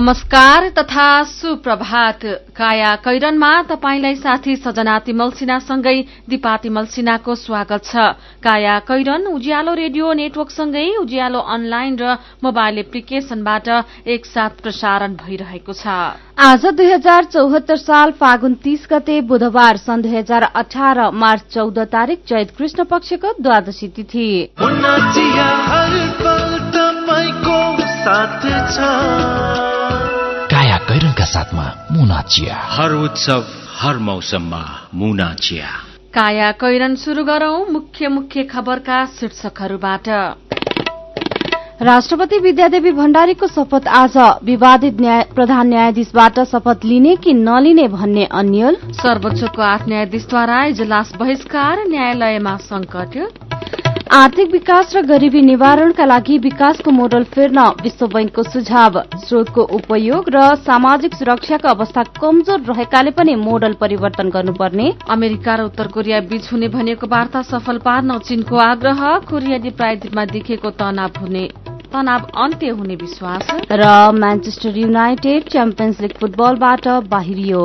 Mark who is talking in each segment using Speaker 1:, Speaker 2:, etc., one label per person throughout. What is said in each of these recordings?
Speaker 1: नमस्कार तथा सुप्रभात। काया कैरनमा तपाईंलाई साथी सजना तिमल सिन्हासँगै दिपा तिमल सिन्हाको स्वागत छ। काया कैरन उज्यालो रेडियो नेटवर्कसँगै उज्यालो अनलाइन र मोबाइल एप्लिकेशनबाट एकसाथ प्रसारण भइरहेको छ।
Speaker 2: आज दुई हजार चौहत्तर साल फागुन तीस गते बुधबार सन् दुई हजार अठार मार्च चौध तारीक चैत कृष्ण पक्षको द्वादशी तिथि।
Speaker 3: काया कैरनका साथमा मुना चिया।
Speaker 4: हर उत्सव हर मौसममा मुना चिया।
Speaker 1: काया कैरन शुरू गरौं मुख्य मुख्य खबरका शीर्षकहरूबाट।
Speaker 2: राष्ट्रपति विद्यादेवी भण्डारीको शपथ आज। विवादित न्याय, प्रधान न्यायाधीशबाट शपथ लिने कि नलिने भन्ने अन्यल?
Speaker 1: सर्वोच्चको आठ न्यायाधीशद्वारा इजलास बहिष्कार न्यायालयमा संकट
Speaker 2: आर्थिक विकास र गरिबी निवारणका लागि विकासको मोडल फेर्न विश्व बैंकको सुझाव। स्रोतको उपयोग र सामाजिक सुरक्षाको अवस्था कमजोर रहेकाले पनि मोडल परिवर्तन गर्नुपर्ने।
Speaker 1: अमेरिका र उत्तर कोरिया बीच हुने भनेको वार्ता सफल पार्न चीनको आग्रह। कोरियाली प्रायद्वीपमा देखेको तनाव हुने। तनाव अन्त्य हुने विश्वास।
Speaker 2: र म्यान्चेस्टर युनाइटेड च्याम्पियन्स लिग फुटबलबाट बाहिरियो।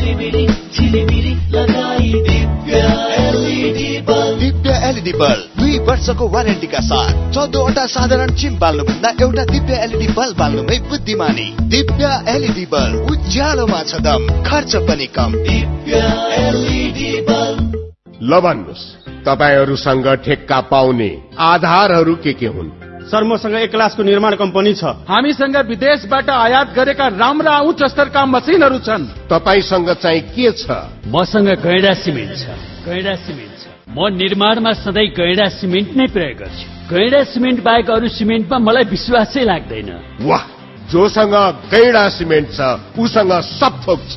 Speaker 5: झिलिमिली झिलिमिली लगाई दिव्य एलइडी बल्ब
Speaker 6: दिव्य एलइडी बल्ब दुई वर्षको वारेन्टीका साथ। चौधवटा साधारण चिम बाल्नुभन्दा एउटा दिव्य एलइडी बल्ब बाल्नुमै बुद्धिमानी। दिव्य एलइडी बल्ब उज्यालोमा छ दम खर्च पनि कम।
Speaker 5: दिव्य एलइडी बल्ब
Speaker 7: ल भन्नुहोस् तपाईँहरूसँग ठेक्का पाउने आधारहरू के के हुन्?
Speaker 8: सर मसँग एक क्लासको निर्माण कम्पनी छ।
Speaker 9: हामीसँग विदेशबाट आयात गरेका राम्रा उच्च स्तरका मसिनहरू छन्।
Speaker 7: तपाईँसँग चाहिँ के छ?
Speaker 10: मसँग गैडा सिमेन्ट छ। गैडा सिमेन्ट छ। म निर्माणमा सधैँ गैडा सिमेन्ट नै प्रयोग गर्छु। गैडा सिमेन्ट बाहेक अरू सिमेन्टमा मलाई विश्वासै लाग्दैन।
Speaker 7: वाह! जोसँग गैडा सिमेन्ट छ उसँग सब थोक छ।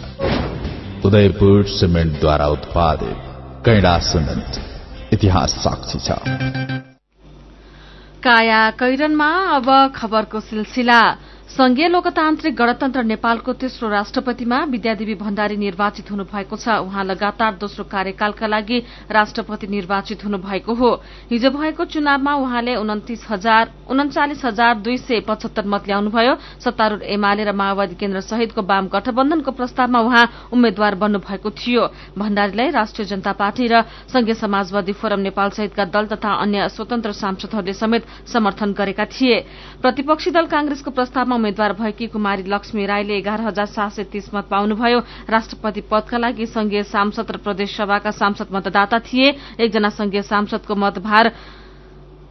Speaker 3: उदयपुर सिमेन्टद्वारा उत्पादित गैडा सिमेन्ट इतिहास साक्षी छ।
Speaker 1: काया कैरनमा अब खबरको सिलसिला। संघीय लोकतान्त्रिक गणतन्त्र नेपालको तेस्रो राष्ट्रपतिमा विद्यादेवी भण्डारी निर्वाचित हुनुभएको छ। उहाँ लगातार दोस्रो कार्यकालका लागि राष्ट्रपति निर्वाचित हुनुभएको हो। हिजो भएको चुनावमा उहाँले उन्चालिस हजार दुई सय पचहत्तर मत ल्याउनुभयो। सत्तारूढ़ एमाले र माओवादी केन्द्र सहितको वाम गठबन्धनको प्रस्तावमा उहाँ उम्मेद्वार बन्नुभएको थियो। भण्डारीलाई राष्ट्रिय जनता पार्टी र संघीय समाजवादी फोरम नेपाल सहितका दल तथा अन्य स्वतन्त्र सांसदहरूले समेत समर्थन गरेका थिए। प्रतिपक्षी दल कांग्रेसको प्रस्तावमा उम्मेद्वार भएकी कुमारी लक्ष्मी राईले एघार हजार सात सय तीस मत पाउनुभयो। राष्ट्रपति पदका लागि संघीय सांसद र प्रदेश सभाका सांसद मतदाता थिए। एकजना संघीय सांसदको मतभार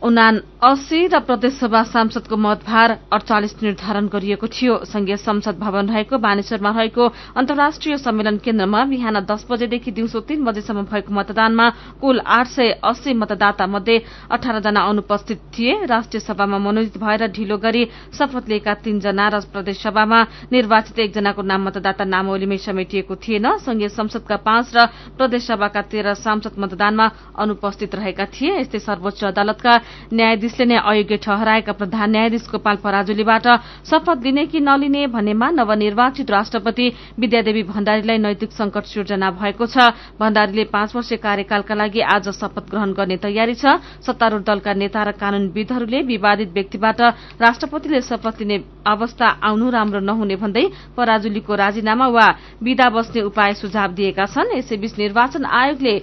Speaker 1: उना अस्सी र प्रदेशसभा सांसदको मतभार अडचालिस निर्धारण गरिएको थियो। संघीय संसद भवन रहेको बानेश्वरमा रहेको अन्तर्राष्ट्रिय सम्मेलन केन्द्रमा बिहान दस बजेदेखि दिउँसो तीन बजेसम्म भएको मतदानमा कुल आठ सय अस्सी मतदाता मध्ये अठार जना अनुपस्थित थिए। राष्ट्रिय सभामा मनोजित भएर ढिलो गरी शपथ लिएका तीनजना र प्रदेशसभामा निर्वाचित एकजनाको नाम मतदाता नामावलीमै समेटिएको थिएन। संघीय संसदका पाँच र प्रदेशसभाका तेह्र सांसद मतदानमा अनुपस्थित रहेका थिए। यस्तै सर्वोच्च अदालतका न्यायाधीशले नै अयोग्य ठहराएका प्रधान न्यायाधीश गोपाल पराजुलीबाट शपथ लिने कि नलिने भन्नेमा नवनिर्वाचित राष्ट्रपति विद्यादेवी भण्डारीलाई नैतिक संकट सिर्जना भएको छ। भण्डारीले पाँच वर्ष कार्यकालका लागि आज शपथ ग्रहण गर्ने तयारी छ। सत्तारूढ़ दलका नेता र कानूनविदहरूले विवादित व्यक्तिबाट राष्ट्रपतिले शपथ लिने अवस्था आउनु राम्रो नहुने भन्दै पराजुलीको राजीनामा वा विदा बस्ने उपाय सुझाव दिएका छन्। यसैबीच निर्वाचन आयोगले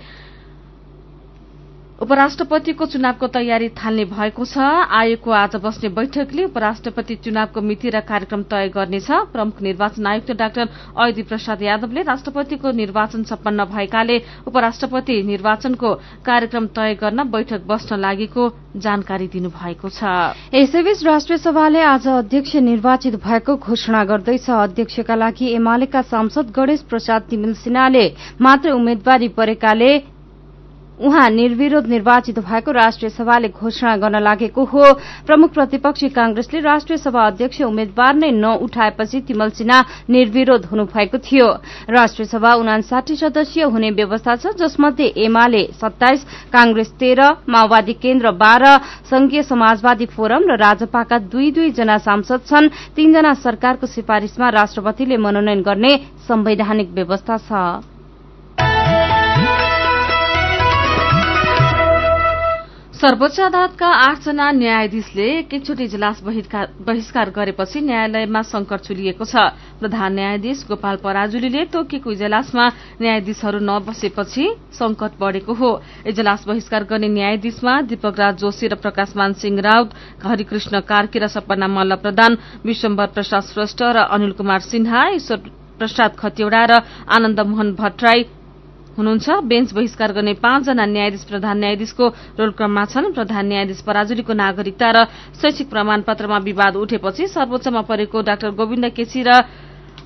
Speaker 1: उपराष्ट्रपतिको चुनावको तयारी थाल्ने भएको छ। आयोगको आज बस्ने बैठकले उपराष्ट्रपति चुनावको मिति र कार्यक्रम तय गर्नेछ। प्रमुख निर्वाचन आयुक्त डाक्टर अयोधी प्रसाद यादवले राष्ट्रपतिको निर्वाचन सम्पन्न भएकाले उपराष्ट्रपति निर्वाचनको कार्यक्रम तय गर्न बैठक बस्न लागेको जानकारी दिनुभएको छ।
Speaker 2: यसैबीच राष्ट्रिय सभाले आज अध्यक्ष निर्वाचित भएको घोषणा गर्दैछ। अध्यक्षका लागि एमालेका सांसद गणेश प्रसाद तिमिल सिन्हाले मात्र उम्मेद्वारी परेकाले उहाँ निर्विरोध निर्वाचित भएको राष्ट्रिय सभाले घोषणा गर्न लागेको हो। प्रमुख प्रतिपक्षी कांग्रेसले राष्ट्रिय सभा अध्यक्ष उम्मेद्वार नै नउठाएपछि तिमल सिन्हा निर्विरोध हुनुभएको थियो। राष्ट्रिय सभा उनासाठी सदस्यीय हुने व्यवस्था छ जसमध्ये एमाले सत्ताइस कांग्रेस तेह्र माओवादी केन्द्र बाह्र संघीय समाजवादी फोरम र राजपाका दुई दुई जना सांसद छन्। तीनजना सरकारको सिफारिशमा राष्ट्रपतिले मनोनयन गर्ने संवैधानिक व्यवस्था छ।
Speaker 1: सर्वोच्च अदालतका आठजना न्यायाधीशले एकैचोटि इजलास बहिष्कार गरेपछि न्यायालयमा संकट चुलिएको छ। प्रधान न्यायाधीश गोपाल पराजुलीले तोकिएको इजलासमा न्यायाधीशहरू नबसेपछि संकट बढ़ेको हो। इजलास बहिष्कार गर्ने न्यायाधीशमा दीपक राज जोशी र प्रकाशमान सिंह राउत हरिकृष्ण कार्की र सपना मल्ल प्रधान विश्वम्बर प्रसाद श्रेष्ठ र अनिल कुमार सिन्हा ईश्वर प्रसाद खतिवड़ा र आनन्द मोहन भट्टराई हुनुहुन्छ। बेन्च बहिष्कार गर्ने पाँचजना न्यायाधीश प्रधान न्यायाधीशको रोलक्रममा छन्। प्रधान न्यायाधीश पराजुलीको नागरिकता र शैक्षिक प्रमाणपत्रमा विवाद उठेपछि सर्वोच्चमा परेको डाक्टर गोविन्द केसी र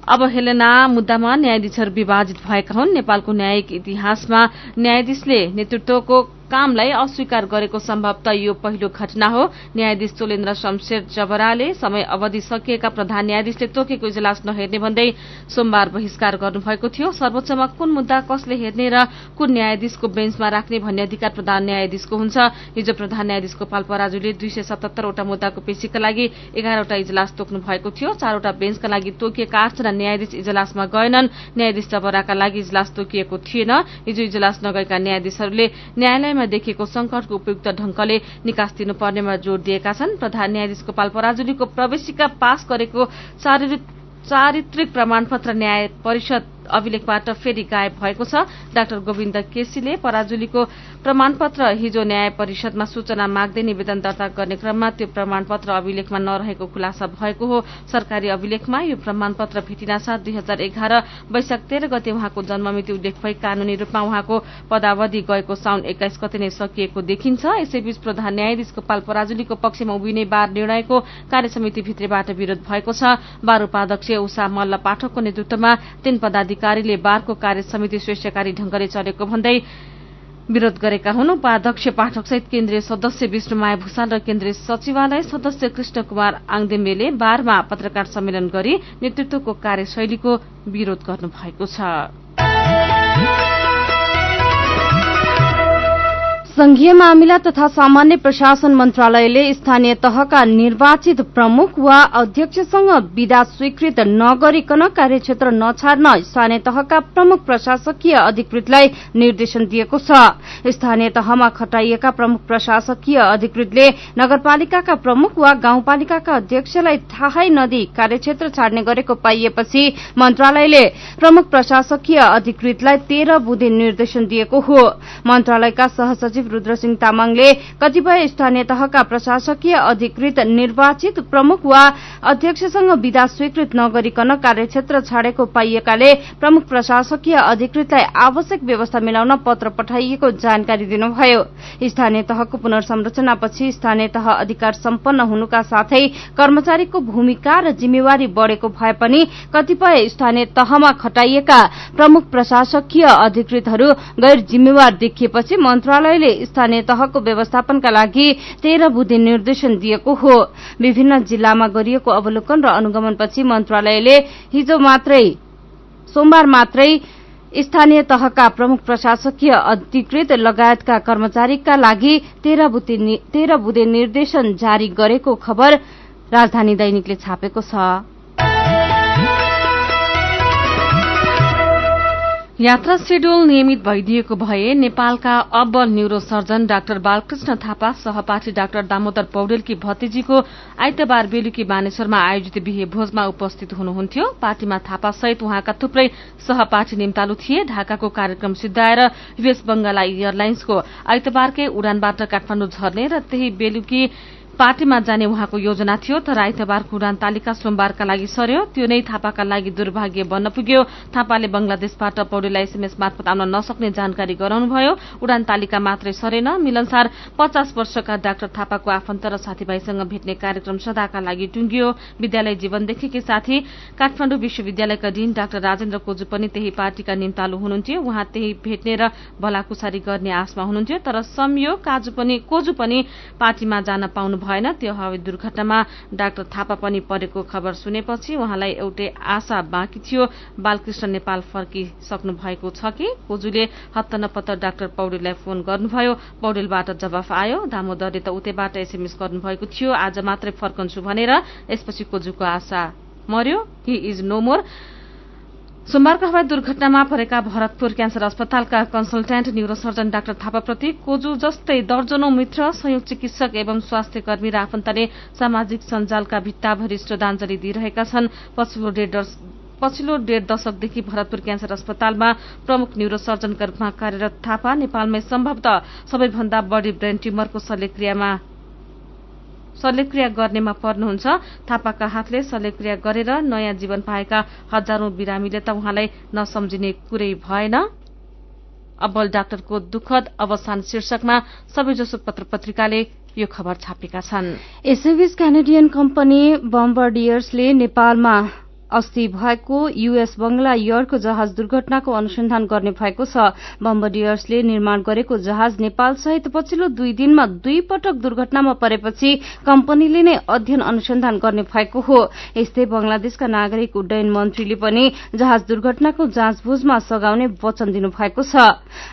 Speaker 1: अवहेलना मुद्दामा न्यायाधीशहरू विभाजित भएका हुन्। नेपालको न्यायिक इतिहासमा न्यायाधीशले नेतृत्वको कामलाई अस्वीकार गरेको सम्भवत यो पहिलो घटना हो। न्यायाधीश चोलेन्द्र शमशेर जबराले समय अवधि सकिएका प्रधान न्यायाधीशले तोकेको इजलास नहेर्ने भन्दै सोमबार बहिष्कार गर्नुभएको थियो। सर्वोच्चमा कुन मुद्दा कसले हेर्ने र कुन न्यायाधीशको बेन्चमा राख्ने भन्ने अधिकार प्रधान न्यायाधीशको हुन्छ? हिजो प्रधान न्यायाधीश गोपाल पराजुले दुई सय सतहत्तरवटा मुद्दाको पेशीका लागि एघारवटा इजलास तोक्नु भएको थियो। चारवटा बेन्चका लागि तोकिएका आठजना न्यायाधीश इजलासमा गएनन्। न्यायाधीश जबराका लागि इजलास तोकिएको थिएन। हिजो इजलास नगएका न्यायाधीशहरूले न्यायालयमा देखिएको संकटको उपयुक्त ढंगले निकास दिनुपर्नेमा जोड़ दिएका छन्। प्रधान न्यायाधीश गोपाल पराजुलीको प्रवेशिका पास गरेको चारित्रिक प्रमाणपत्र न्याय परिषद अभिलेखबाट फेरि गायब भएको छ। डाक्टर गोविन्द केसीले पराजुलीको प्रमाणपत्र हिजो न्याय परिषदमा सूचना माग्दै निवेदन दर्ता गर्ने क्रममा त्यो प्रमाणपत्र अभिलेखमा नरहेको खुलासा भएको हो। सरकारी अभिलेखमा यो प्रमाणपत्र भेटिनासाथ दुई हजार एघार वैशाख तेह्र गते उहाँको जन्ममिति उल्लेख भई कानूनी रूपमा उहाँको पदावधि गएको साउन एक्काइस गते नै सकिएको देखिन्छ। यसैबीच प्रधान न्यायाधीश गोपाल पराजुलीको पक्षमा उभिने बार निर्णयको कार्यसमिति भित्रबाट विरोध भएको छ। बार उपाध्यक्ष उषा मल्ल पाठकको नेतृत्वमा तीन पदाधिकारीले बारको कार्य समिति स्वेच्छकारी ढंगले चलेको भन्दै विरोध गरेका हुन्। उपाध्यक्ष पाठक सहित केन्द्रीय सदस्य विष्णुमाया भूषाल र केन्द्रीय सचिवालय सदस्य कृष्ण कुमार आङदेम्बेले बारमा पत्रकार सम्मेलन गरी नेतृत्वको कार्यशैलीको विरोध गर्नुभएको छ।
Speaker 2: संघीय मामिला तथा सामान्य प्रशासन मन्त्रालयले स्थानीय तहका निर्वाचित प्रमुख वा अध्यक्षसँग विदा स्वीकृत नगरिकन कार्यक्षेत्र नछाड्न स्थानीय तहका प्रमुख प्रशासकीय अधिकृतलाई निर्देशन दिएको छ। स्थानीय तहमा खटाइएका प्रमुख प्रशासकीय अधिकृतले नगरपालिकाका प्रमुख वा गाउँपालिकाका अध्यक्षलाई थाहै नदिई कार्यक्षेत्र छाड्ने गरेको पाइएपछि मन्त्रालयले प्रमुख प्रशासकीय अधिकृतलाई तेह्र बुधे निर्देशन दिएको हो। मन्त्रालयका सहसचिव सचिव रूद्रसिंह तामाङले कतिपय स्थानीय तहका प्रशासकीय अधिकृत निर्वाचित प्रमुख वा अध्यक्षसँग विदा स्वीकृत नगरिकन कार्यक्षेत्र छाडेको पाइएकाले प्रमुख प्रशासकीय अधिकृतलाई आवश्यक व्यवस्था मिलाउन पत्र पठाइएको जानकारी दिनुभयो। स्थानीय तहको पुनर्संरचनापछि स्थानीय तह अधिकार सम्पन्न हुनुका साथै कर्मचारीको भूमिका र जिम्मेवारी बढ़ेको भए पनि कतिपय स्थानीय तहमा खटाइएका प्रमुख प्रशासकीय अधिकृतहरू गैर जिम्मेवार देखिएपछि मन्त्रालयले स्थानीय तहको व्यवस्थापनका लागि तेह्र बुधे निर्देशन दिएको हो। विभिन्न जिल्लामा गरिएको अवलोकन र अनुगमनपछि मन्त्रालयले हिजो मात्रै सोमबार मात्रै स्थानीय तहका प्रमुख प्रशासकीय अधिकृत लगायतका कर्मचारीका लागि तेह्र बुधे निर्देशन जारी गरेको खबर राजधानी दैनिकले छापेको छ।
Speaker 1: यात्रा शेड्यूल नियमित भइदिएको भए नेपालका अब्बल न्यूरोसर्जन डाक्टर बालकृष्ण थापा सहपाठी डाक्टर दामोदर पौडेलकी भतिजीको आइतबार बेलुकी बानेश्वरमा आयोजित बिहे भोजमा उपस्थित हुनुहुन्थ्यो। पार्टीमा थापा सहित उहाँका थुप्रै सहपाठी निम्तालु थिए। ढाकाको कार्यक्रम सिद्धाएर युएस बंगाला एयरलाइन्सको आइतबारकै उडानबाट काठमाडौँ झर्ने र त्यही बेलुकी पार्टीमा जाने उहाँको योजना थियो तर आइतबारको उडान तालिका सोमबारका लागि सर्यो त्यो नै थापाका लागि दुर्भाग्य बन्न पुग्यो। थापाले बंगलादेशबाट पौडेललाई एसएमएस मार्फत आउन नसक्ने जानकारी गराउनुभयो। उडान तालिका मात्रै सरेन। मिलनसार पचास वर्षका डाक्टर थापाको आफन्त र साथीभाइसँग भेट्ने कार्यक्रम सदाका लागि टुंगियो विद्यालय जीवनदेखिकै साथी काठमाडौँ विश्वविद्यालयका डीन डाक्टर राजेन्द्र कोजु पनि त्यही पार्टीका निम्तालु हुनुहुन्थ्यो। उहाँ त्यही भेट्ने र भलाकुसारी गर्ने आशमा हुनुहुन्थ्यो। तर संयोग कोजु पनि पार्टीमा जान पाउनु भएन त्यो हवाई दुर्घटनामा डाक्टर थापा पनि परेको खबर सुनेपछि उहाँलाई एउटै आशा बाँकी थियो। बालकृष्ण नेपाल फर्किसक्नु भएको छ कि? कोजुले हत्तनपत्त डाक्टर पौडेललाई फोन गर्नुभयो। पौडेलबाट जवाफ आयो दामोदरले त उतैबाट एसएमएस गर्नुभएको थियो। आज मात्रै फर्कन्छु भनेर यसपछि कोजुको आशा मर्यो। हि इज नो मोर सोमबारको हवाई दुर्घटनामा परेका भरतपुर क्यान्सर अस्पतालका कन्सल्टेन्ट न्यूरोसर्जन डाक्टर थापाप्रति कोजु जस्तै दर्जनौ मित्र संयुक्त चिकित्सक एवं स्वास्थ्य कर्मी र आफन्तले सामाजिक सञ्जालका भित्ताभरि श्रद्धाञ्जली दिइरहेका छन्। पछिल्लो डेढ दशकदेखि भरतपुर क्यान्सर अस्पतालमा प्रमुख न्यूरोसर्जनका रूपमा कार्यरत थापा नेपालमै सम्भवतः सबैभन्दा बढ़ी ब्रेन ट्युमरको शल्यक्रियामा शल्यक्रिया गर्नेमा पर्नुहुन्छ। थापाका हातले शल्यक्रिया गरेर नयाँ जीवन पाएका हजारौं बिरामीले त उहाँलाई नसम्झिने कुरै भएन। अब्बल डाक्टरको दुःखद अवसान शीर्षकमा सबैजसो पत्र पत्रिकाले यो खबर छापेका छन्।
Speaker 2: यसैबीच क्यानेडियन कम्पनी बम्बर्डियर्सले नेपालमा अस्ति भएको युएस बंगला यर्डको जहाज दुर्घटनाको अनुसन्धान गर्ने भएको छ। बम्बडियर्सले निर्माण गरेको जहाज नेपाल सहित पछिल्लो दुई दिनमा दुई पटक दुर्घटनामा परेपछि कम्पनीले नै अध्ययन अनुसन्धान गर्ने भएको हो। यस्तै बंगलादेशका नागरिक उड्डयन मन्त्रीले पनि जहाज दुर्घटनाको जाँचबुझमा सघाउने वचन दिनुभएको छ।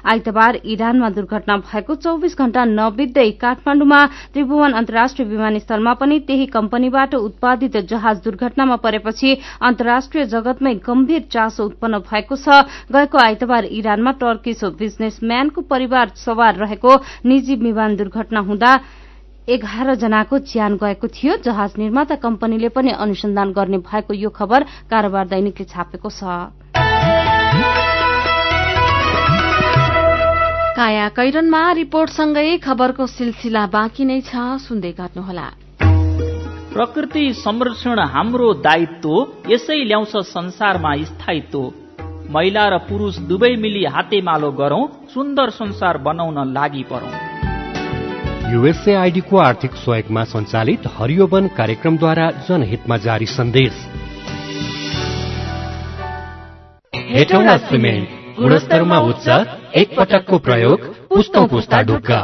Speaker 2: आइतबार इरानमा दुर्घटना भएको चौविस घण्टा नबित्दै काठमाण्डुमा त्रिभुवन अन्तर्राष्ट्रिय विमानस्थलमा पनि त्यही कम्पनीबाट उत्पादित जहाज दुर्घटनामा परेपछि अन्तर्राष्ट्रिय जगतमै गम्भीर चासो उत्पन्न भएको छ। गएको आइतबार इरानमा टर्किस बिजनेसम्यानको परिवार सवार रहेको निजी विमान दुर्घटना हुँदा एघार जनाको ज्यान गएको थियो। जहाज निर्माता कम्पनीले पनि अनुसन्धान गर्ने भएको यो खबर कारोबार दैनिकले छापेको छ।
Speaker 1: काया कैरनमा रिपोर्टसँगै खबरको सिलसिला बाँकी नै छ। सुन्दै गर्नुहोला।
Speaker 11: प्रकृति संरक्षण हाम्रो दायित्व यसै ल्याउँछ संसारमा स्थायित्व। महिला र पुरुष दुवै मिली हातेमालो गरौं सुन्दर संसार बनाउन लागि परौं।
Speaker 12: युएसएआईडीको आर्थिक सहयोगमा सञ्चालित हरियो वन कार्यक्रमद्वारा जनहितमा जारी सन्देश। सिमेन्ट गुणस्तरमा उच्च एक पटकको प्रयोग पुस्तौं पुस्ता ढुक्का।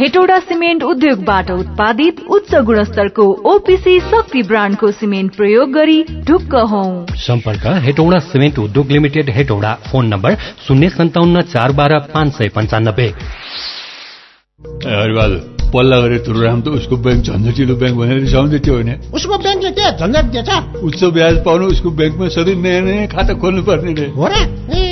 Speaker 13: हेटौडा सिमेन्ट उद्योगबाट उत्पादित उच्च गुणस्तरको ओपिसी शक्ति ब्रान्डको सिमेन्ट प्रयोग गरी ढुक्क हौ।
Speaker 12: सम्पर्क हेटौडा सिमेन्ट उद्योग लिमिटेड हेटौडा फोन नम्बर शून्य सन्ताउन्न चार बाह्र पाँच सय पन्चानब्बे।
Speaker 14: पल्ला गरे तुरुराम त उसको ब्याङ्क झन्झटिलो ब्याङ्क भनेर रिसाउँदै थियो होइन?
Speaker 15: उसको ब्याङ्कले के झन्झट दिएछ।
Speaker 14: उच्च ब्याज पाउनु उसको ब्याङ्कमा सधैँ नयाँ नयाँ खाता खोल्नु पर्ने रे
Speaker 15: हो र?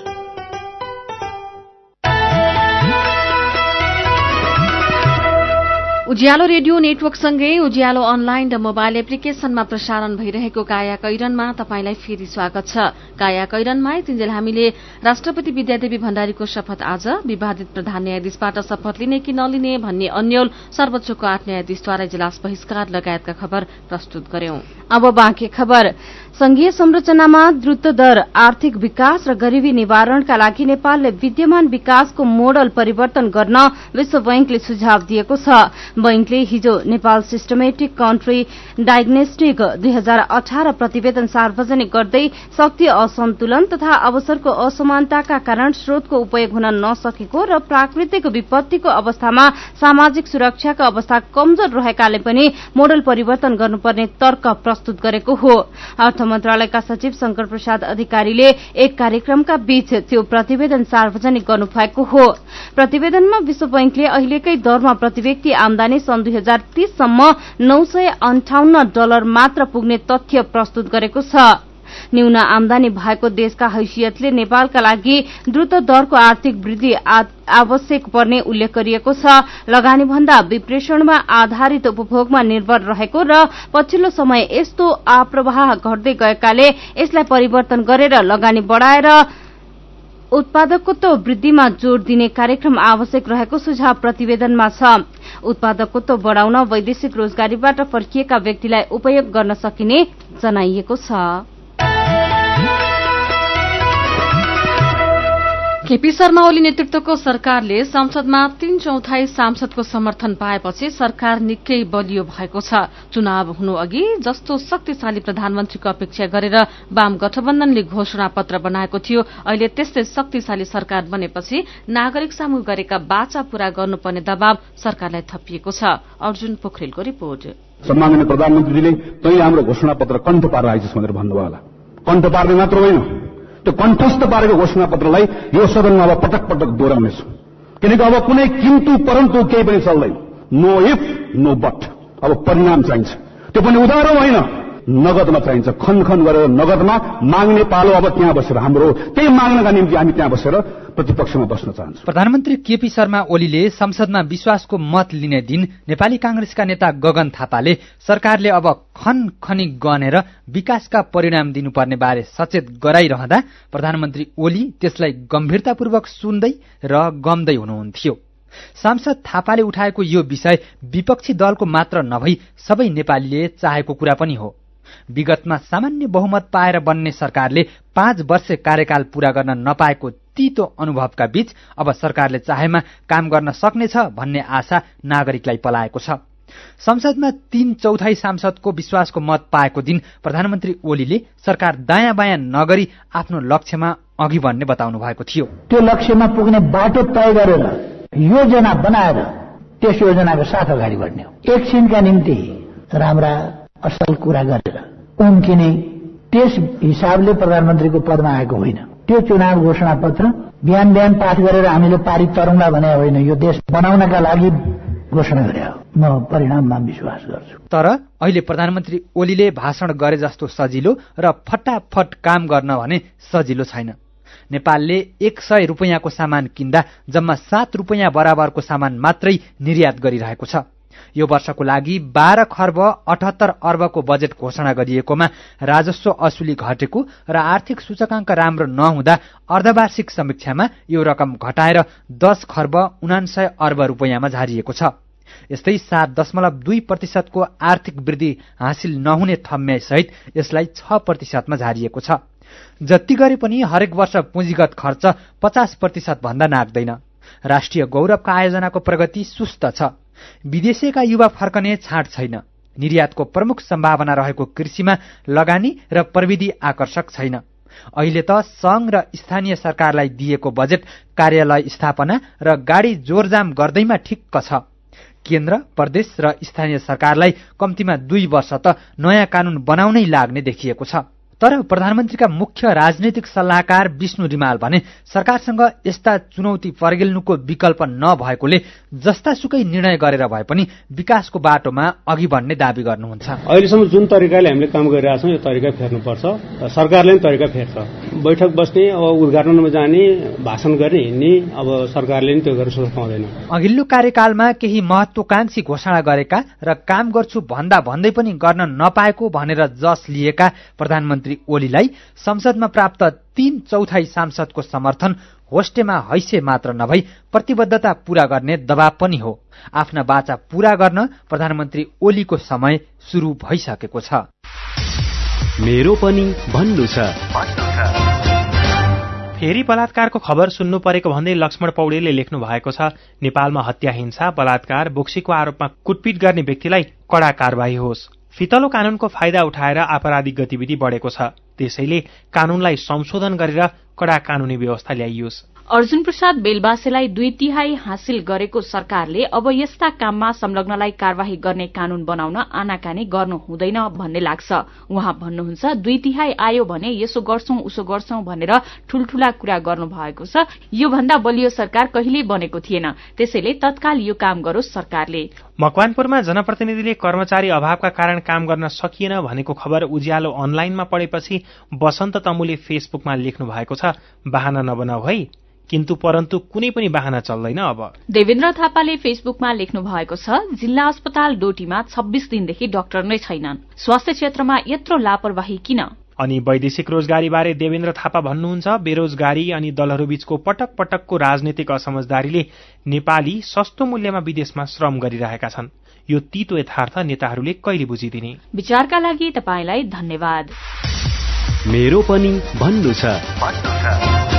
Speaker 1: उज्यालो रेडियो नेटवर्कसँगै उज्यालो अनलाइन र मोबाइल एप्लिकेशनमा प्रसारण भइरहेको काया कैरनमा तपाईँलाई फेरि स्वागत छ। काया कैरनमा तिनजेल हामीले राष्ट्रपति विद्यादेवी भण्डारीको शपथ आज विवादित प्रधान न्यायाधीशबाट शपथ लिने कि नलिने भन्ने अन्यल सर्वोच्चको आठ न्यायाधीशद्वारा इजलास बहिष्कार लगायतका खबर प्रस्तुत गर्यौं।
Speaker 2: संघीय संरचनामा द्रुत दर आर्थिक विकास र गरिबी निवारणका लागि नेपालले विद्यमान विकासको मोडल परिवर्तन गर्न विश्व बैंकले सुझाव दिएको छ। बैंकले हिजो नेपाल सिस्टमेटिक कन्ट्री डायग्नोस्टिक दुई हजार अठार प्रतिवेदन सार्वजनिक गर्दै शक्ति असन्तुलन तथा अवसरको असमानताका कारण स्रोतको उपयोग हुन नसकेको र प्राकृतिक विपत्तिको अवस्थामा सामाजिक सुरक्षाको अवस्था कमजोर रहेकाले पनि मोडल परिवर्तन गर्नुपर्ने तर्क प्रस्तुत गरेको हो। मन्त्रालयका सचिव शंकर प्रसाद अधिकारीले एक कार्यक्रमका बीच त्यो प्रतिवेदन सार्वजनिक गर्नुभएको हो। प्रतिवेदनमा विश्व बैंकले अहिलेकै दरमा प्रति व्यक्ति आमदानी सन् दुई हजार तीससम्म नौ सय अन्ठाउन्न डलर मात्र पुग्ने तथ्य प्रस्तुत गरेको छ। न्यून आमदानी भएको देशका हैसियतले नेपालका लागि द्रुत दरको आर्थिक वृद्धि आवश्यक पर्ने उल्लेख गरिएको छ। लगानी भन्दा विप्रेषणमा आधारित उपभोगमा निर्भर रहेको र पछिल्लो समय यस्तो आप्रवाह घट्दै गएकाले यसलाई परिवर्तन गरेर लगानी बढ़ाएर उत्पादकत्व वृद्धिमा जोड़ दिने कार्यक्रम आवश्यक रहेको सुझाव प्रतिवेदनमा छ। उत्पादकत्व बढ़ाउन वैदेशिक रोजगारीबाट फर्किएका व्यक्तिलाई उपयोग गर्न सकिने जनाइएको छ।
Speaker 1: केपी शर्मा ओली नेतृत्वको सरकारले संसदमा तीन चौथाई सांसदको समर्थन पाएपछि सरकार निकै बलियो भएको छ। चुनाव हुनु अघि जस्तो शक्तिशाली प्रधानमन्त्रीको अपेक्षा गरेर वाम गठबन्धनले घोषणा पत्र बनाएको थियो। अहिले त्यस्तै शक्तिशाली सरकार बनेपछि नागरिक सामू गरेका बाचा पूरा गर्नुपर्ने दबाव सरकारलाई थपिएको छ। अर्जुन पोखरेलको रिपोर्ट।
Speaker 16: सम्माननीय प्रधानमन्त्रीले हाम्रो घोषणा पत्र कण्ठ पारेर आइछस् भनेर भन्नुभयो होला। कण्ठ पार्ने मात्र होइन। त्यो कण्ठस्थ पारेको घोषणा पत्रलाई यो सदनमा अब पटक पटक दोहोऱ्याउनेछु। किनकि अब कुनै किन्तु परन्तु केही पनि चल्दैन। नो इफ नो बट अब परिणाम चाहिन्छ। त्यो पनि उधारो होइन? नगदमा चाहिन्छ। खन खन गरेर नगदमा माग्ने पालो अब त्यहाँ बसेर हाम्रो त्यही माग्नका निम्ति हामी त्यहाँ बसेर प्रतिपक्षमा बस्न चाहन्छौँ।
Speaker 17: प्रधानमन्त्री केपी शर्मा ओलीले संसदमा विश्वासको मत लिने दिन नेपाली कांग्रेसका नेता गगन थापाले सरकारले अब खन खनी गनेर विकासका परिणाम दिनुपर्ने बारे सचेत गराइरहँदा प्रधानमन्त्री ओली त्यसलाई गम्भीरतापूर्वक सुन्दै र गम्दै हुनुहुन्थ्यो। सांसद थापाले उठाएको यो विषय विपक्षी दलको मात्र नभई सबै नेपालीले चाहेको कुरा पनि हो। विगतमा सामान्य बहुमत पाएर बन्ने सरकारले पाँच वर्ष कार्यकाल पूरा गर्न नपाएको तीतो अनुभवका बीच अब सरकारले चाहेमा काम गर्न सक्नेछ भन्ने आशा नागरिकलाई पलाएको छ। संसदमा तीन चौथाई सांसदको विश्वासको मत पाएको दिन प्रधानमन्त्री ओलीले सरकार दायाँ बायाँ नगरी आफ्नो लक्ष्यमा अघि बढ्ने बताउनु भएको थियो।
Speaker 18: त्यो लक्ष्यमा पुग्ने बाटो तय गरेर योजना बनाएर त्यस योजनाको साथ अगाडि बढ्ने हो। एकछिनका निम्ति राम्रा असल कुरा गरेर। उम्किने त्यस हिसाबले प्रधानमन्त्रीको पदमा आएको होइन। त्यो चुनाव घोषणा पत्र बिहान बिहान पाठ गरेर हामीले पारित तरुङला भने होइन। यो देश बनाउनका लागि घोषणा गरे हो। म परिणाममा विश्वास गर्छु।
Speaker 17: तर अहिले प्रधानमन्त्री ओलीले भाषण गरे जस्तो सजिलो र फटाफट काम गर्न भने सजिलो छैन। नेपालले एक सय रुपियाँको सामान किन्दा जम्मा सात रुपियाँ बराबरको सामान मात्रै निर्यात गरिरहेको छ। यो वर्षको लागि बाह्र खर्ब अठहत्तर अर्बको बजेट घोषणा गरिएकोमा राजस्व असुली घटेको र आर्थिक सूचकाङ्क राम्रो नहुँदा अर्धवार्षिक समीक्षामा यो रकम घटाएर दस खर्ब उनासय अर्ब रुपियाँमा झारिएको छ। यस्तै सात दशमलव दुई प्रतिशतको आर्थिक वृद्धि हासिल नहुने ठम्म्यासहित यसलाई छ प्रतिशतमा झारिएको छ। जति गरे पनि हरेक वर्ष पुँजीगत खर्च पचास प्रतिशत भन्दा नाग्दैन। राष्ट्रिय गौरवका आयोजनाको प्रगति सुस्त छ। विदेशीका युवा फर्कने छाँट छैन। निर्यातको प्रमुख सम्भावना रहेको कृषिमा लगानी र प्रविधि आकर्षक छैन। अहिले त संघ र स्थानीय सरकारलाई दिएको बजेट कार्यालय स्थापना र गाडी जोरजाम गर्दैमा ठिक्क छ। केन्द्र प्रदेश र स्थानीय सरकारलाई कम्तीमा दुई वर्ष त नयाँ कानून बनाउनै लाग्ने देखिएको छ। तर प्रधानमन्त्रीका मुख्य राजनैतिक सल्लाहकार विष्णु रिमाल भने सरकारसँग यस्ता चुनौती पर्गेल्नुको विकल्प नभएकोले जस्ता सुकै निर्णय गरेर भए पनि विकासको बाटोमा अघि बढ्ने दावी गर्नुहुन्छ।
Speaker 8: अहिलेसम्म जुन तरिकाले हामीले काम गरिरहेका छौँ यो तरिका फेर्नुपर्छ। सरकारले पनि तरिका फेर्छ। बैठक बस्ने अब उद्घाटनमा जाने भाषण गर्ने हिँड्ने अब सरकारले पनि त्यो गरेर सोच पाउँदैन।
Speaker 17: अघिल्लो कार्यकालमा केही महत्वाकांक्षी घोषणा गरेका र काम गर्छु भन्दा भन्दै पनि गर्न नपाएको भनेर जस लिएका प्रधानमन्त्री मन्त्री ओलीलाई संसदमा प्राप्त तीन चौथाई सांसदको समर्थन होस्टेमा हैसे मात्र नभई प्रतिबद्धता पूरा गर्ने दबाव पनि हो। आफ्ना बाचा पूरा गर्न प्रधानमन्त्री ओलीको समय शुरू भइसकेको छ।
Speaker 12: मेरो पनि भन्नु छ।
Speaker 19: फेरि बलात्कारको खबर सुन्नु परेको भन्दै लक्ष्मण पौडेलले लेख्नु भएको छ नेपालमा हत्या हिंसा बलात्कार बोक्सीको आरोपमा कुटपिट गर्ने व्यक्तिलाई कड़ा कारवाही होस्। फितलो कानूनको फाइदा उठाएर आपराधिक गतिविधि बढेको छ। त्यसैले कानूनलाई संशोधन गरेर कड़ा कानूनी व्यवस्था ल्याइयोस्।
Speaker 20: अर्जुन प्रसाद बेलबासेलाई दुई तिहाई हासिल गरेको सरकारले अब यस्ता काममा संलग्नलाई कार्यवाही गर्ने कानून बनाउन आनाकानी गर्नु हुँदैन भन्ने लाग्छ। उहाँ भन्नुहुन्छ दुई तिहाई आयो भने यसो गर्छौं उसो गर्छौं भनेर ठूल्ठूला कुरा गर्नु भएको छ। यो भन्दा बलियो सरकार कहिल्यै बनेको थिएन। त्यसैले तत्काल यो काम गरोस् सरकारले।
Speaker 19: मकवानपुरमा जनप्रतिनिधिले कर्मचारी अभावका कारण काम गर्न सकिएन भनेको खबर उज्यालो अनलाइनमा पढेपछि वसन्त तमुले फेसबुकमा लेख्नु भएको छ बाहना नबनाऊ है किन्तु परन्तु कुनै पनि बाहना चल्दैन अब।
Speaker 20: देवेन्द्र थापाले फेसबुकमा लेख्नु भएको छ जिल्ला अस्पताल डोटीमा छब्बीस दिनदेखि डाक्टर नै छैनन्। स्वास्थ्य क्षेत्रमा यत्रो लापरवाही किन?
Speaker 19: अनि वैदेशिक रोजगारीबारे देवेन्द्र थापा भन्नुहुन्छ बेरोजगारी अनि दलहरूबीचको पटक पटकको राजनैतिक असमझदारीले नेपाली सस्तो मूल्यमा विदेशमा श्रम गरिरहेका छन्। यो तितो यथार्थ नेताहरूले कहिले बुझिदिने?
Speaker 20: विचारका लागि तपाईँलाई धन्यवाद।
Speaker 21: मेरो पनि भन्नु छ।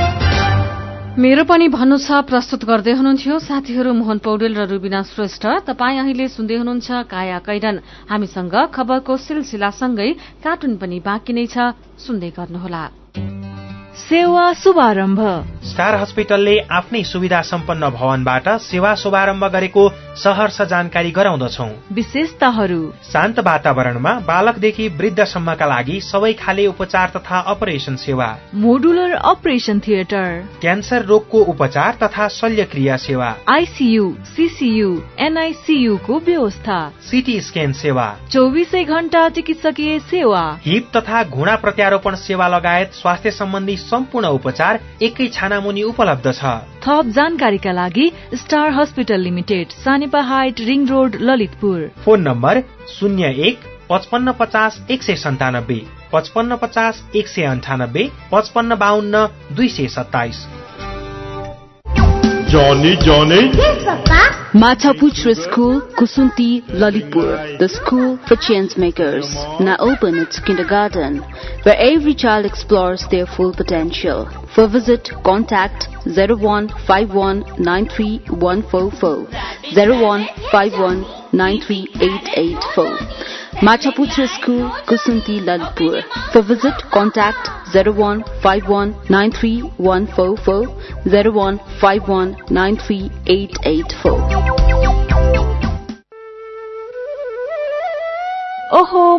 Speaker 1: मेरो पनि भन्नु छ प्रस्तुत गर्दै हुनुहुन्थ्यो साथीहरू मोहन पौडेल र रुबिना श्रेष्ठ। तपाईँ अहिले सुन्दै हुनुहुन्छ काया कैरन। हामीसँग खबरको सिलसिलासँगै कार्टुन पनि बाँकी नै छ। सुन्दै गर्नुहोला।
Speaker 13: सेवा शुभारम्भ।
Speaker 19: स्टार हस्पिटलले आफ्नै सुविधा सम्पन्न भवनबाट सेवा शुभारम्भ गरेको सहर्ष जानकारी गराउँदछौ।
Speaker 13: विशेषताहरू।
Speaker 19: शान्त वातावरणमा बालकदेखि वृद्धसम्मका लागि सबै खाले उपचार तथा अपरेसन सेवा।
Speaker 13: Modular operation theatre.
Speaker 19: क्यान्सर रोगको उपचार तथा शल्यक्रिया सेवा।
Speaker 13: आइसियू सिसियू एनआइसियू को व्यवस्था।
Speaker 19: सिटी स्क्यान सेवा।
Speaker 13: चौबिसै घण्टा चिकित्सकीय सेवा।
Speaker 19: हिप तथा घुँडा प्रत्यारोपण सेवा लगायत स्वास्थ्य सम्बन्धी सम्पूर्ण उपचार एकै छानामुनि उपलब्ध छ।
Speaker 13: थप जानकारीका लागि star hospital limited Sanepa height ring road Lalitpur.
Speaker 19: Phone number शून्य एक पचपन्न पचास एक सय सन्तानब्बे पचपन्न पचास एक सय अन्ठानब्बे पचपन्न बाहन्न दुई सय सत्ताइस।
Speaker 7: Johnny, Johnny.
Speaker 22: Yes, Papa. Machaputra School, Kusunti, Lalipur, The school for change makers. Now open its kindergarten, where every child explores their full potential. For visit, contact 0151931144, 0151938884. Machaputra School, Kusunti, Lalpur. For visit, contact 01
Speaker 13: 51 Oho,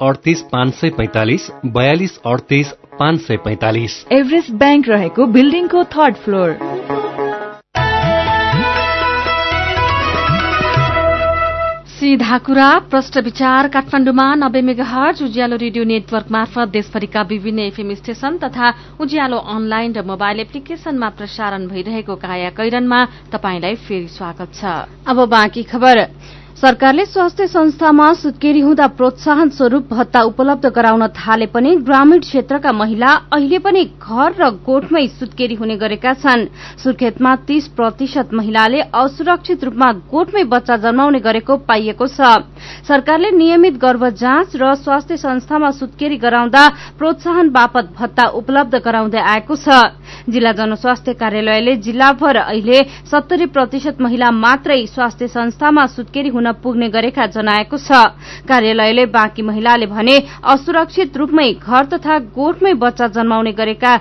Speaker 21: अडतिस पाँच सय पैँतालिस बयालिस अडतिस पाँच सय पैँतालिस।
Speaker 13: Everest bank रहेको बिल्डिङको third floor.
Speaker 1: सीधा कुरा प्रष्ट विचार काठमाडौँमा नब्बे मेगाहर्ज उज्यालो रेडियो नेटवर्क मार्फत देशभरिका विभिन्न एफएम स्टेशन तथा उज्यालो अनलाइन र मोबाइल एप्लिकेशनमा प्रसारण भइरहेको काया कैरनमा तपाईंलाई फेरि स्वागत छ।
Speaker 2: अब बाँकी खबर। सरकारले स्वास्थ्य संस्थामा सुत्केरी हुँदा प्रोत्साहन स्वरूप भत्ता उपलब्ध गराउन थाले पनि ग्रामीण क्षेत्रका महिला अहिले पनि घर र गोठमै सुत्केरी हुने गरेका छन्। सुर्खेतमा तीस प्रतिशत महिलाले असुरक्षित रूपमा गोठमै बच्चा जन्माउने गरेको पाइएको छ। सरकारले नियमित गर्भ जाँच र स्वास्थ्य संस्थामा सुत्केरी गराउँदा प्रोत्साहन बापत भत्ता उपलब्ध गराउँदै आएको छ। जिल्ला जनस्वास्थ्य कार्यालयले जिल्लाभर अहिले सत्तरी प्रतिशत महिला मात्रै स्वास्थ्य संस्थामा सुत्केरी हुन पुग्ने गरेका जनाएको छ। कार्यालयले बाँकी महिलाले भने असुरक्षित रूपमै घर तथा गोठमै बच्चा जन्माउने गरेका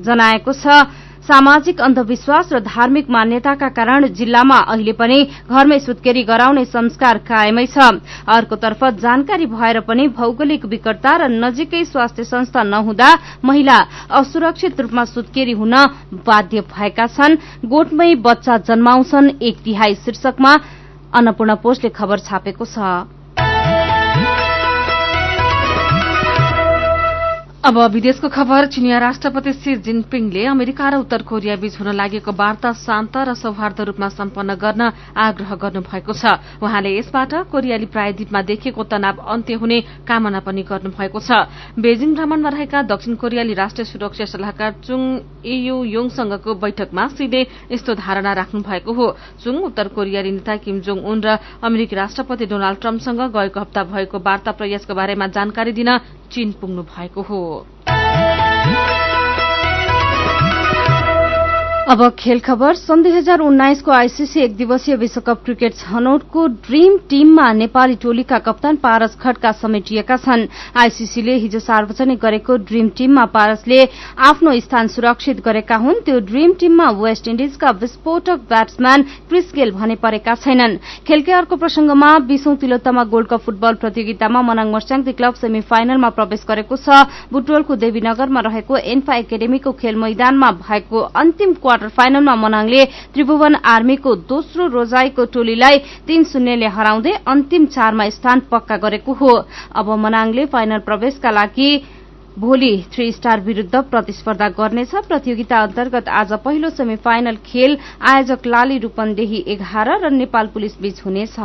Speaker 2: जनाएको छ। सामाजिक अन्धविश्वास र धार्मिक मान्यताका कारण जिल्लामा अहिले पनि घरमै सुत्केरी गराउने संस्कार कायमै छ। अर्कोतर्फ जानकारी भएर पनि भौगोलिक विकटता र नजिकै स्वास्थ्य संस्था नहुँदा महिला असुरक्षित रूपमा सुत्केरी हुन बाध्य भएका छन्। गोठमै बच्चा जन्माउँछन् एक तिहाई शीर्षकमा अन्नपूर्ण पोस्टले खबर छापेको छ।
Speaker 1: अब विदेशको खबर चिनिया राष्ट्रपति सी जिनपिङले अमेरिका र उत्तर कोरिया बीच हुन लागेको वार्ता शान्त र सौहार्द रूपमा सम्पन्न गर्न आग्रह गर्नुभएको छ। उहाँले यसबाट कोरियाली प्रायद्वीपमा देखिएको तनाव अन्त्य हुने कामना पनि गर्नुभएको छ। बेजिङ भ्रमणमा रहेका दक्षिण कोरियाली राष्ट्रिय सुरक्षा सल्लाहकार चुङ इयु योङसँगको बैठकमा सीले यस्तो धारणा राख्नु भएको हो। चुङ उत्तर कोरियाली नेता किम जोङ उन र अमेरिकी राष्ट्रपति डोनाल्ड ट्रम्पसँग गएको हप्ता भएको वार्ता प्रयासको बारेमा जानकारी दिन चीन पुग्नु भएको हो।
Speaker 2: अब खेल खबर। सन् दुई हजार उन्नाइसको आइसिसी एक दिवसीय विश्वकप क्रिकेट छनौटको ड्रीम टीममा नेपाली टोलीका कप्तान पारस खड्का समेटिएका छन्। आइसिसीले हिजो सार्वजनिक गरेको ड्रीम टीममा पारसले आफ्नो स्थान सुरक्षित गरेका हुन्। त्यो ड्रीम टीममा वेस्ट इण्डिजका विस्फोटक ब्याट्सम्यान क्रिस गेल भने परेका छैनन्। खेलकै अर्को प्रसंगमा बीसौं तिलोत्तमा गोल्ड कप फुटबल प्रतियोगितामा मनाङ मर्स्याङती क्लब सेमी फाइनलमा प्रवेश गरेको छ। बुटवलको देवीनगरमा रहेको एन्फा एकाडेमीको खेल मैदानमा भएको अन्तिम क्वार्टर फाइनलमा मनाङले त्रिभुवन आर्मीको दोस्रो रोजाईको टोलीलाई तीन शून्यले हराउँदै अन्तिम चारमा स्थान पक्का गरेको हो। अब मनाङले फाइनल प्रवेशका लागि भोलि थ्री स्टार विरूद्ध प्रतिस्पर्धा गर्नेछ। प्रतियोगिता अन्तर्गत आज पहिलो सेमी फाइनल खेल आयोजक लाली रूपन्देही एघार र नेपाल पुलिस बीच हुनेछ।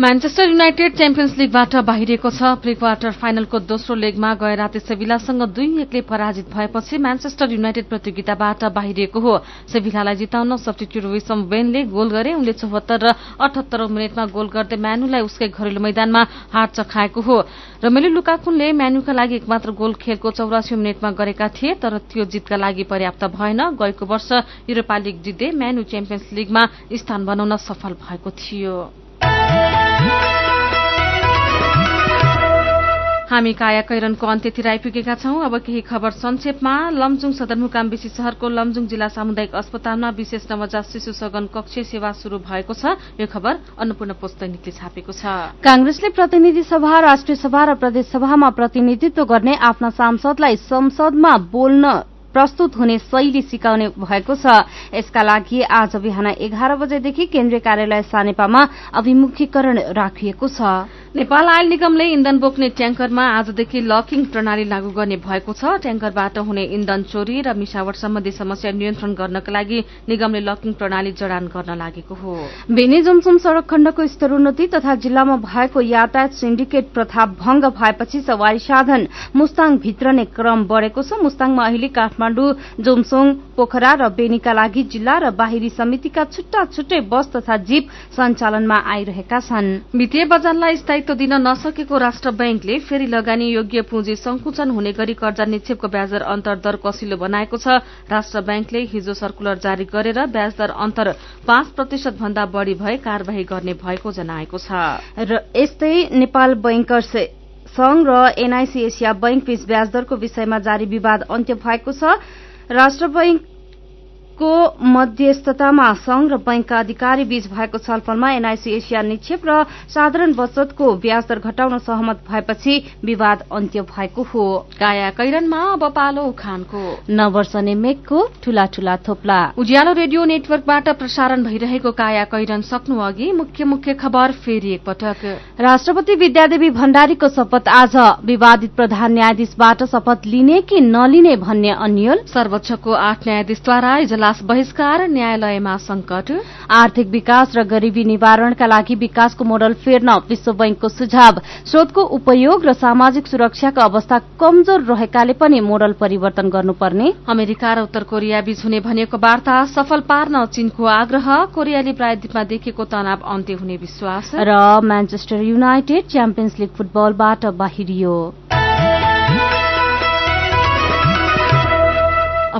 Speaker 1: म्यान्चेस्टर युनाइटेड च्याम्पियन्स लीगबाट बाहिरिएको छ। प्री क्वार्टर फाइनलको दोस्रो लेगमा गए राति सेभिलासँग दुई एकले पराजित भएपछि म्यान्चेस्टर युनाइटेड प्रतियोगिताबाट बाहिरिएको हो। सेभिलालाई जिताउन सब्टिट्युट विसम वेनले गोल गरे। उनले चौहत्तर र अठहत्तरौं मिनटमा गोल गर्दै म्यानुलाई उसकै घरेलु मैदानमा हार चखाएको हो। रमेलु लुकाकुनले म्यानुका लागि एकमात्र गोल खेलको चौरासी मिनटमा गरेका थिए तर त्यो जितका लागि पर्याप्त भएन। गएको वर्ष युरोपा लीग जित्दै म्यानु च्याम्पियन्स लीगमा स्थान बनाउन सफल भएको थियो। हामी काया कैरनको अन्त्यतिर आइपुगेका छौं। अब केही खबर संक्षेपमा। लमजुङ सदरमुकाम बेसी शहरको लमजुङ जिल्ला सामुदायिक अस्पतालमा विशेष नवजात शिशु सगन कक्ष सेवा शुरू भएको छ। यो खबर अन्नपूर्ण पोस्तैनिकले छापेको छ।
Speaker 2: कांग्रेसले प्रतिनिधि सभा राष्ट्रिय सभा र प्रदेश सभामा प्रतिनिधित्व गर्ने आफ्ना सांसदलाई संसदमा बोल्न प्रस्तुत हुने शैली सिकाउने भएको छ। यसका लागि आज बिहान एघार बजेदेखि केन्द्रीय कार्यालय सानेपामा अभिमुखीकरण राखिएको छ।
Speaker 1: नेपाल आयल निगमले इन्धन बोक्ने ट्याङ्करमा आजदेखि लकिङ प्रणाली लागू गर्ने भएको छ। ट्याङ्करबाट हुने इन्धन चोरी र मिसावट सम्बन्धी समस्या नियन्त्रण गर्नका लागि निगमले लकिङ प्रणाली जडान गर्न लागेको हो।
Speaker 2: बेनी जुमसुम सड़क खण्डको स्तरोन्नति तथा जिल्लामा भएको यातायात सिन्डिकेट प्रथा भंग भएपछि सवारी साधन मुस्ताङ भित्रने क्रम बढ़ेको छ। मुस्ताङमा अहिले काठमाडौँ जोमसोङ पोखरा र बेनीका लागि जिल्ला र बाहिरी समितिका छुट्टा छुट्टै बस तथा जीप सञ्चालनमा आइरहेका छन्।
Speaker 1: वित्तीय बजारलाई स्थायित्व दिन नसकेको राष्ट्र ब्याङ्कले फेरि लगानी योग्य पुँजी संकुचन हुने गरी कर्जा निक्षेपको ब्याजदर अन्तर दर कसिलो बनाएको छ। राष्ट्र ब्याङ्कले हिजो सर्कुलर जारी गरेर ब्याजदर अन्तर पाँच प्रतिशत भन्दा बढ़ी भए कार्यवाही गर्ने भएको जनाएको छ।
Speaker 2: र यस्तै नेपाल बैंकर्स संघ र एनआईसी एसिया बैंक बीच ब्याजदरको विषयमा जारी विवाद अन्त्य भएको छ। राष्ट्र बैंक को मध्यस्थतामा संघ र बैंकका अधिकारी बीच भएको छलफलमा एनआईसी एसिया निक्षेप र साधारण बचतको ब्याजदर घटाउन सहमत भएपछि विवाद अन्त्य भएको हो।
Speaker 1: काया कैरनमा अब पालो उखानको
Speaker 2: मेघको ठूला ठूला थोप्ला।
Speaker 1: उज्यालो रेडियो नेटवर्कबाट प्रसारण भइरहेको काया कैरन सक्नु अघि मुख्य मुख्य खबर फेरि एकपटक।
Speaker 2: राष्ट्रपति विद्यादेवी भण्डारीको शपथ आज। विवादित प्रधान न्यायाधीशबाट शपथ लिने कि नलिने भन्ने अन्यल?
Speaker 1: सर्वोच्चको आठ न्यायाधीशद्वारा इजलास बहिष्कार न्यायालयमा संकट
Speaker 2: आर्थिक विकास र गरीबी निवारणका लागि विकासको मोडल फेर्न विश्व बैंकको सुझाव स्रोतको उपयोग र सामाजिक सुरक्षाको अवस्था कमजोर रहेकाले पनि मोडल परिवर्तन गर्नुपर्ने।
Speaker 1: अमेरिका र उत्तर कोरिया बीच हुने भनेको वार्ता सफल पार्न चीनको आग्रह कोरियाली प्रायद्वीपमा देखिएको तनाव अन्त्य हुने विश्वास।
Speaker 2: र म्यान्चेस्टर युनाइटेड च्याम्पियन्स लीग फुटबलबाट बाहिरियो।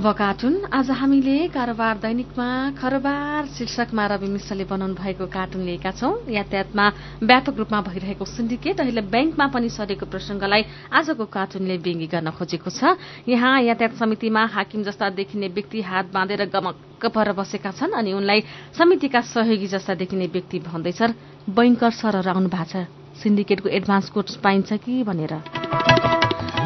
Speaker 2: अब कार्टुन आज हामीले कारोबार दैनिकमा खरबार शीर्षकमा रवि मिश्रले बनाउनु भएको कार्टुन लिएका छौं। यातायातमा व्यापक रूपमा भइरहेको सिन्डिकेट अहिले ब्याङ्कमा पनि सरेको प्रसंगलाई आजको कार्टुनले व्यङ्गी गर्न खोजेको छ। यहाँ यातायात समितिमा हाकिम जस्ता देखिने व्यक्ति हात बाँधेर गमक्क पर बसेका छन् अनि उनलाई समितिका सहयोगी जस्ता देखिने व्यक्ति भन्दैछन्। बैंकर सरहरू आउनु भएको छ। सिन्डिकेटको एडभान्स कोर्स पाइन्छ कि भनेर।